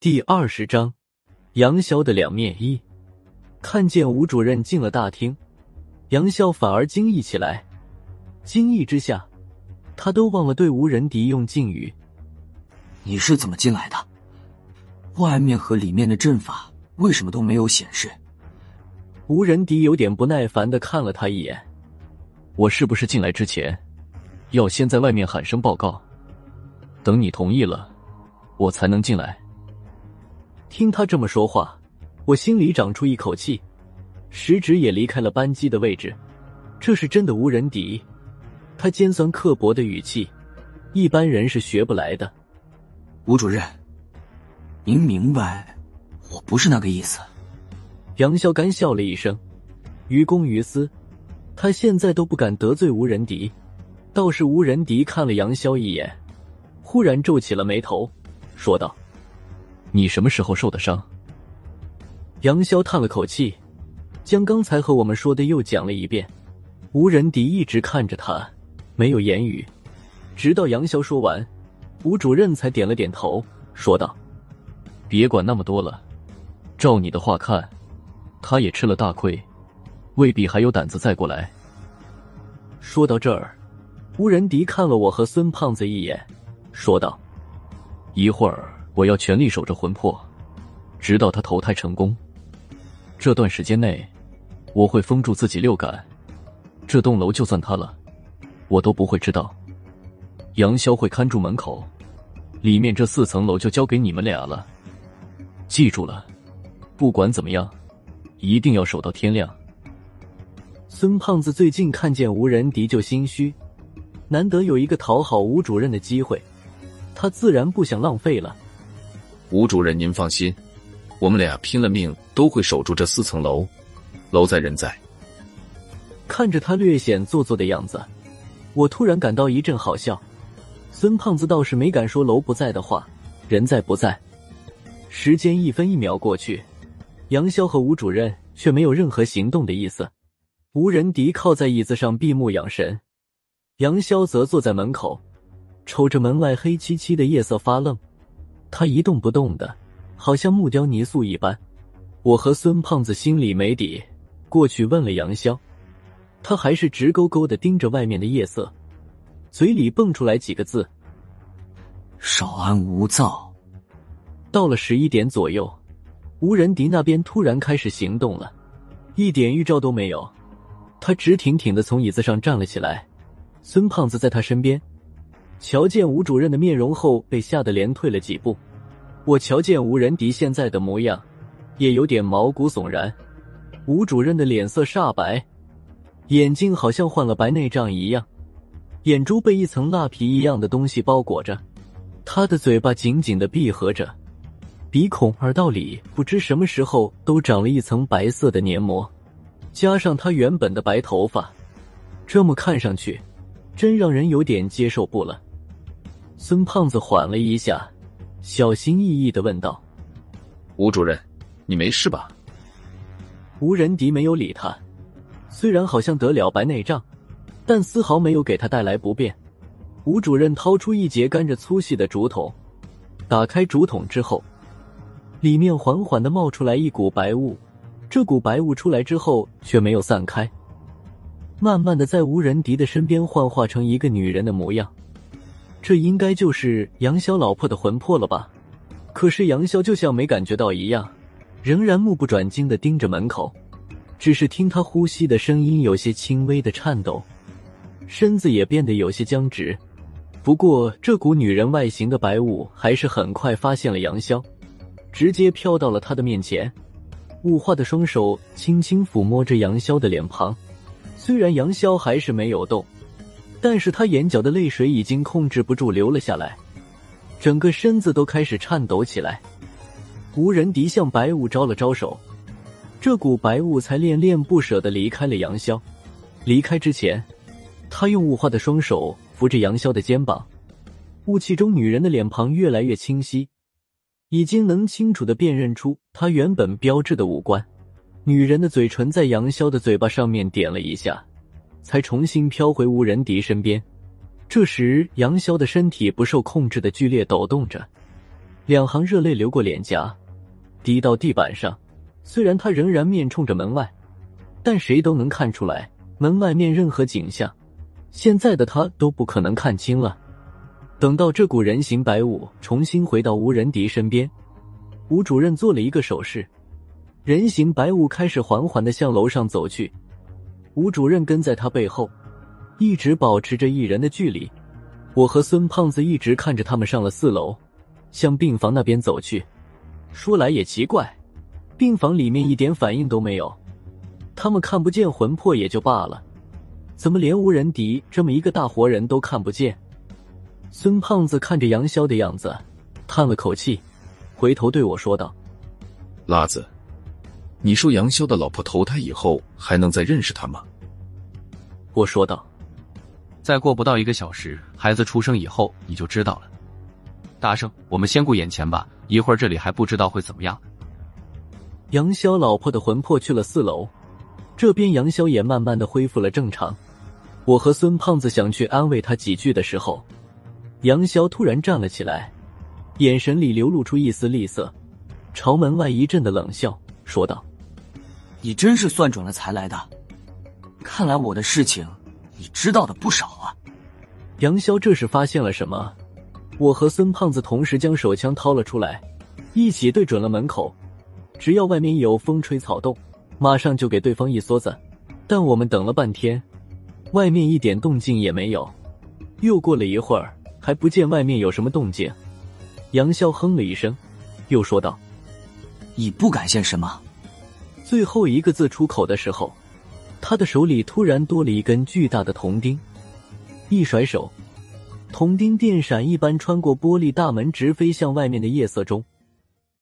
第二十章，杨潇的两面一。看见吴主任进了大厅，杨潇反而惊异起来。惊异之下，他都忘了对吴仁迪用敬语：“你是怎么进来的？外面和里面的阵法为什么都没有显示？”吴仁迪有点不耐烦的看了他一眼：“我是不是进来之前，要先在外面喊声报告？等你同意了，我才能进来。”听他这么说话，我心里长出一口气，食指也离开了扳机的位置。这是真的无人敌，他尖酸刻薄的语气，一般人是学不来的。吴主任，您明白，我不是那个意思。杨潇干笑了一声，于公于私，他现在都不敢得罪吴仁迪。倒是吴仁迪看了杨潇一眼，忽然皱起了眉头，说道。你什么时候受的伤？杨潇叹了口气，将刚才和我们说的又讲了一遍。吴仁迪一直看着他，没有言语，直到杨潇说完，吴主任才点了点头，说道：“别管那么多了，照你的话看，他也吃了大亏，未必还有胆子再过来。”说到这儿，吴仁迪看了我和孙胖子一眼，说道：“一会儿。”我要全力守着魂魄，直到他投胎成功。这段时间内，我会封住自己六感。这栋楼就算塌了，我都不会知道。杨潇会看住门口，里面这四层楼就交给你们俩了。记住了，不管怎么样，一定要守到天亮。孙胖子最近看见吴仁迪就心虚，难得有一个讨好吴主任的机会，他自然不想浪费了。吴主任，您放心，我们俩拼了命都会守住这四层楼。楼在人在。看着他略显做作的样子，我突然感到一阵好笑。孙胖子倒是没敢说楼不在的话，人在不在？时间一分一秒过去，杨潇和吴主任却没有任何行动的意思。吴仁迪靠在椅子上闭目养神，杨潇则坐在门口，瞅着门外黑漆漆的夜色发愣。他一动不动的，好像木雕泥塑一般。我和孙胖子心里没底，过去问了杨潇，他还是直勾勾的盯着外面的夜色，嘴里蹦出来几个字：“少安勿躁。”到了十一点左右，吴仁迪那边突然开始行动了，一点预兆都没有。他直挺挺的从椅子上站了起来，孙胖子在他身边。瞧见吴主任的面容后，被吓得连退了几步。我瞧见吴仁迪现在的模样，也有点毛骨悚然。吴主任的脸色煞白，眼睛好像患了白内障一样，眼珠被一层蜡皮一样的东西包裹着。他的嘴巴紧紧的闭合着，鼻孔、耳道里不知什么时候都长了一层白色的黏膜，加上他原本的白头发，这么看上去，真让人有点接受不了。孙胖子缓了一下，小心翼翼的问道：“吴主任，你没事吧？”吴仁迪没有理他，虽然好像得了白内障，但丝毫没有给他带来不便。吴主任掏出一截干着粗细的竹筒，打开竹筒之后，里面缓缓的冒出来一股白雾。这股白雾出来之后却没有散开，慢慢的在吴仁迪的身边幻化成一个女人的模样。这应该就是杨潇老婆的魂魄了吧？可是杨潇就像没感觉到一样，仍然目不转睛的盯着门口，只是听他呼吸的声音有些轻微的颤抖，身子也变得有些僵直。不过这股女人外形的白雾还是很快发现了杨潇，直接飘到了他的面前。雾化的双手轻轻抚摸着杨潇的脸庞，虽然杨潇还是没有动。但是他眼角的泪水已经控制不住流了下来，整个身子都开始颤抖起来。吴仁迪向白雾招了招手，这股白雾才恋恋不舍的离开了杨潇。离开之前，他用雾化的双手扶着杨潇的肩膀，雾气中女人的脸庞越来越清晰，已经能清楚的辨认出她原本标志的五官。女人的嘴唇在杨潇的嘴巴上面点了一下。才重新飘回吴仁迪身边。这时，杨潇的身体不受控制的剧烈抖动着，两行热泪流过脸颊，滴到地板上。虽然他仍然面冲着门外，但谁都能看出来，门外面任何景象，现在的他都不可能看清了。等到这股人形白雾重新回到吴仁迪身边，吴主任做了一个手势，人形白雾开始缓缓的向楼上走去。吴主任跟在他背后，一直保持着一人的距离。我和孙胖子一直看着他们上了四楼，向病房那边走去。说来也奇怪。病房里面一点反应都没有，他们看不见魂魄也就罢了，怎么连吴仁迪这么一个大活人都看不见？孙胖子看着杨潇的样子，叹了口气，回头对我说道：“辣子，你说杨潇的老婆投胎以后还能再认识他吗？”我说道：“再过不到一个小时，孩子出生以后你就知道了。大圣，我们先顾眼前吧，一会儿这里还不知道会怎么样。”杨潇老婆的魂魄去了四楼，这边杨潇也慢慢的恢复了正常。我和孙胖子想去安慰他几句的时候，杨潇突然站了起来，眼神里流露出一丝厉色，朝门外一阵的冷笑，说道：“你真是算准了才来的，看来我的事情你知道的不少啊。”杨潇这是发现了什么？我和孙胖子同时将手枪掏了出来，一起对准了门口。只要外面有风吹草动，马上就给对方一梭子。但我们等了半天，外面一点动静也没有。又过了一会儿，还不见外面有什么动静。杨潇哼了一声，又说道：“你不敢现身吗？”最后一个字出口的时候，他的手里突然多了一根巨大的铜钉，一甩手，铜钉电闪一般穿过玻璃大门，直飞向外面的夜色中。